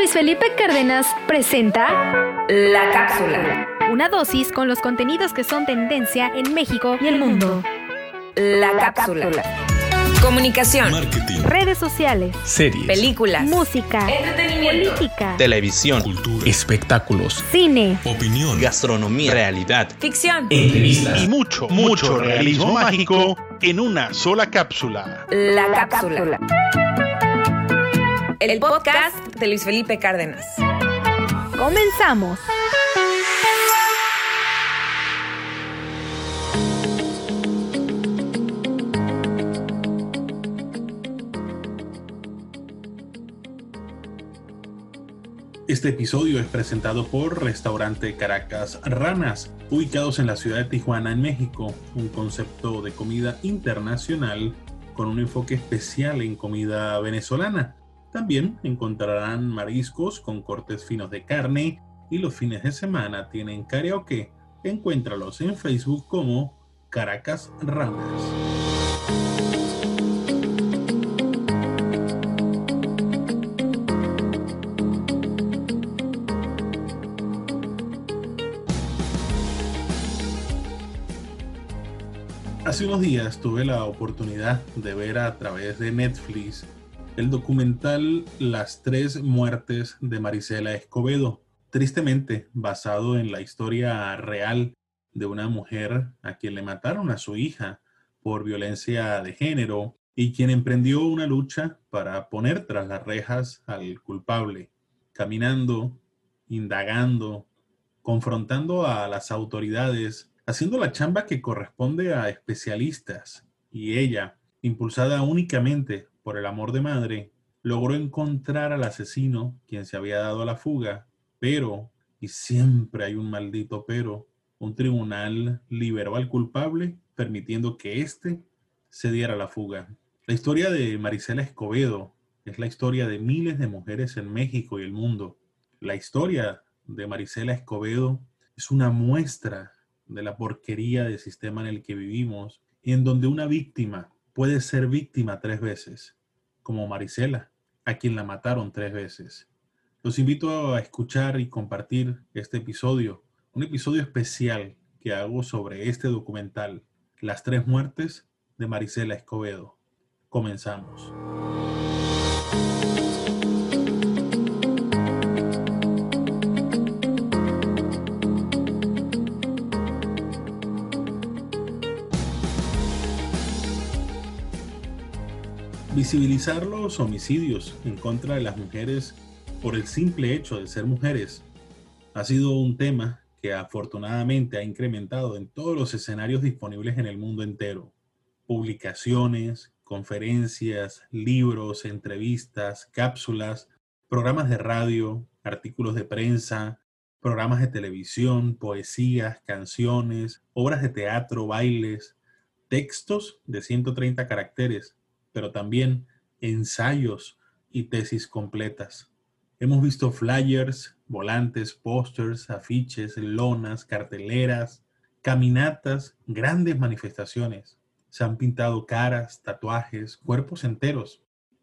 Luis Felipe Cárdenas presenta La cápsula. una dosis con los contenidos que son tendencia en México y el mundo. La cápsula. Comunicación. Marketing, Redes sociales, series, Películas. música, Entretenimiento. política, televisión, cultura, espectáculos, cine. opinión, gastronomía, realidad, Ficción. y mucho, mucho realismo mágico en una sola cápsula. La cápsula. El podcast de Luis Felipe Cárdenas. Comenzamos. Este episodio es presentado por Restaurante Caracas Ranas, ubicados en la ciudad de Tijuana, en México, un concepto de comida internacional con un enfoque especial en comida venezolana. También encontrarán mariscos con cortes finos de carne y los fines de semana tienen karaoke. Encuéntralos en Facebook como Caracas Ranas. Hace unos días tuve la oportunidad de ver a través de Netflix el documental Las tres muertes de Marisela Escobedo, tristemente basado en la historia real de una mujer a quien le mataron a su hija por violencia de género y quien emprendió una lucha para poner tras las rejas al culpable, caminando, indagando, confrontando a las autoridades, haciendo la chamba que corresponde a especialistas. Y ella, impulsada únicamente por el amor de madre, logró encontrar al asesino, quien se había dado a la fuga, pero, y siempre hay un maldito pero, un tribunal liberó al culpable, permitiendo que éste se diera la fuga. La historia de Marisela Escobedo es la historia de miles de mujeres en México y el mundo. La historia de Marisela Escobedo es una muestra de la porquería del sistema en el que vivimos y en donde una víctima puede ser víctima tres veces, como Marisela, a quien la mataron tres veces. Los invito a escuchar y compartir este episodio, un episodio especial que hago sobre este documental, Las tres muertes de Marisela Escobedo. Comenzamos. Visibilizar los homicidios en contra de las mujeres por el simple hecho de ser mujeres ha sido un tema que afortunadamente ha incrementado en todos los escenarios disponibles en el mundo entero. Publicaciones, conferencias, libros, entrevistas, cápsulas, programas de radio, artículos de prensa, programas de televisión, poesías, canciones, obras de teatro, bailes, textos de 130 caracteres, pero también ensayos y tesis completas. Hemos visto flyers, volantes, pósters, afiches, lonas, carteleras, caminatas, grandes manifestaciones. Se han pintado caras, tatuajes, cuerpos enteros.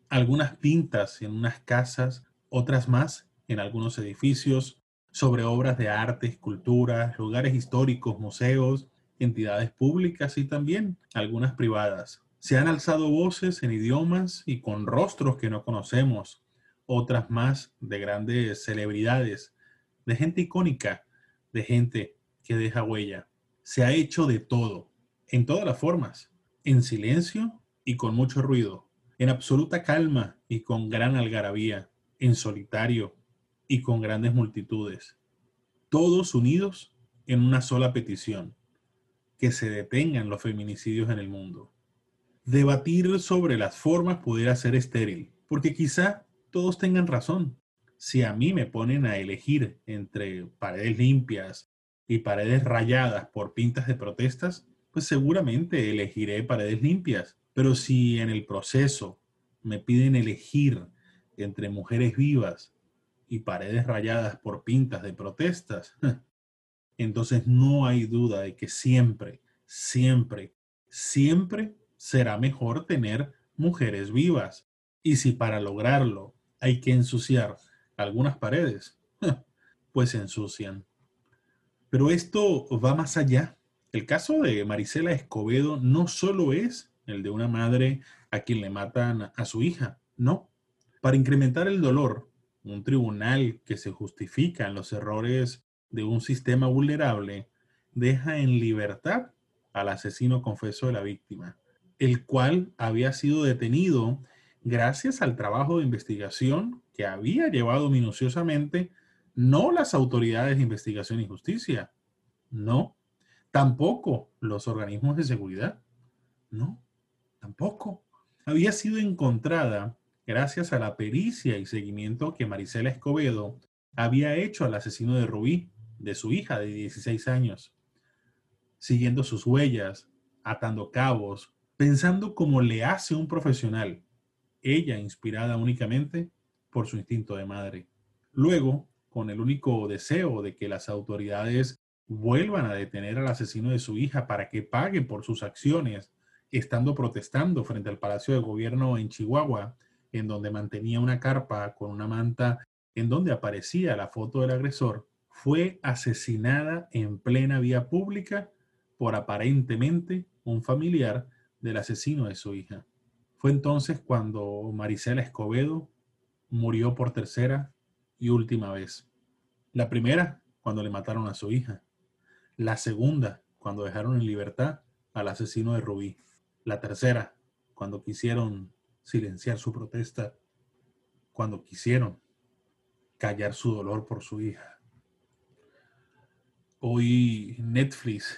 Algunas pintas en unas casas, otras más en algunos edificios, sobre obras de arte, esculturas, lugares históricos, museos, entidades públicas y también algunas privadas. Se han alzado voces en idiomas y con rostros que no conocemos, otras más de grandes celebridades, de gente icónica, de gente que deja huella. Se ha hecho de todo, en todas las formas, en silencio y con mucho ruido, en absoluta calma y con gran algarabía, en solitario y con grandes multitudes. Todos unidos en una sola petición, que se detengan los feminicidios en el mundo. Debatir sobre las formas pudiera ser estéril, porque quizá todos tengan razón. Si a mí me ponen a elegir entre paredes limpias y paredes rayadas por pintas de protestas, pues seguramente elegiré paredes limpias. Pero si en el proceso me piden elegir entre mujeres vivas y paredes rayadas por pintas de protestas, entonces no hay duda de que siempre, siempre, siempre será mejor tener mujeres vivas. Y si para lograrlo hay que ensuciar algunas paredes, pues se ensucian. Pero esto va más allá. El caso de Marisela Escobedo no solo es el de una madre a quien le matan a su hija, no. Para incrementar el dolor, un tribunal que se justifica en los errores de un sistema vulnerable deja en libertad al asesino confeso de la víctima, el cual había sido detenido gracias al trabajo de investigación que había llevado minuciosamente no las autoridades de investigación y justicia, no, tampoco los organismos de seguridad, no, tampoco. Había sido encontrada gracias a la pericia y seguimiento que Marisela Escobedo había hecho al asesino de Rubí, de su hija de 16 años, siguiendo sus huellas, atando cabos, pensando como le hace un profesional, ella inspirada únicamente por su instinto de madre. Luego, con el único deseo de que las autoridades vuelvan a detener al asesino de su hija para que pague por sus acciones, estando protestando frente al Palacio de Gobierno en Chihuahua, en donde mantenía una carpa con una manta en donde aparecía la foto del agresor, fue asesinada en plena vía pública por aparentemente un familiar del asesino de su hija. Fue entonces cuando Marisela Escobedo murió por tercera y última vez. La primera, cuando le mataron a su hija. La segunda, cuando dejaron en libertad al asesino de Rubí. La tercera, cuando quisieron silenciar su protesta, cuando quisieron callar su dolor por su hija. Hoy Netflix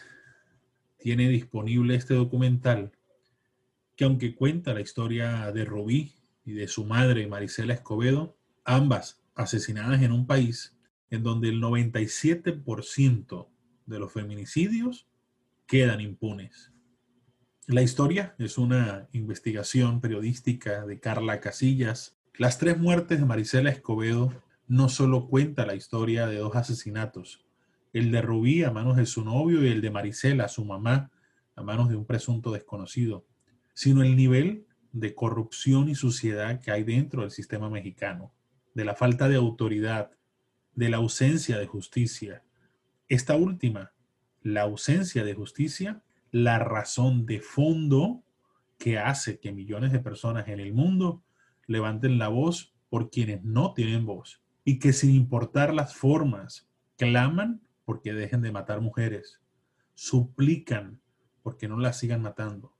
tiene disponible este documental que aunque cuenta la historia de Rubí y de su madre Marisela Escobedo, ambas asesinadas en un país en donde el 97% de los feminicidios quedan impunes. La historia es una investigación periodística de Carla Casillas. Las tres muertes de Marisela Escobedo no solo cuenta la historia de dos asesinatos, el de Rubí a manos de su novio y el de Marisela, su mamá, a manos de un presunto desconocido, sino el nivel de corrupción y suciedad que hay dentro del sistema mexicano, de la falta de autoridad, de la ausencia de justicia. Esta última, la ausencia de justicia, la razón de fondo que hace que millones de personas en el mundo levanten la voz por quienes no tienen voz y que sin importar las formas claman porque dejen de matar mujeres, suplican porque no las sigan matando,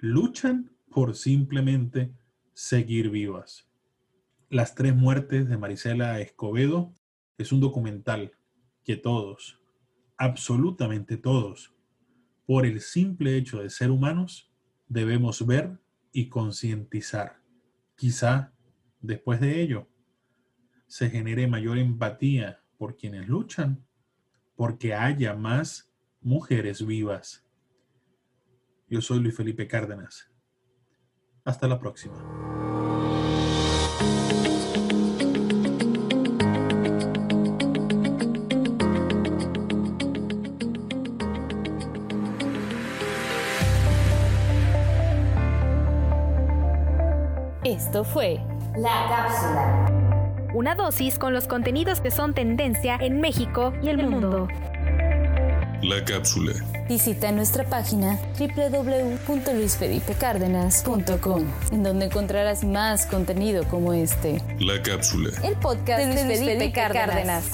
luchan por simplemente seguir vivas. Las tres muertes de Marisela Escobedo es un documental que todos, absolutamente todos, por el simple hecho de ser humanos, debemos ver y concientizar. Quizá después de ello se genere mayor empatía por quienes luchan porque haya más mujeres vivas. Yo soy Luis Felipe Cárdenas. Hasta la próxima. Esto fue La Cápsula. Una dosis con los contenidos que son tendencia en México y el mundo. La cápsula. Visita nuestra página www.luisfelipecardenas.com, en donde encontrarás más contenido como este. La cápsula. El podcast de Luis, Felipe, Cárdenas.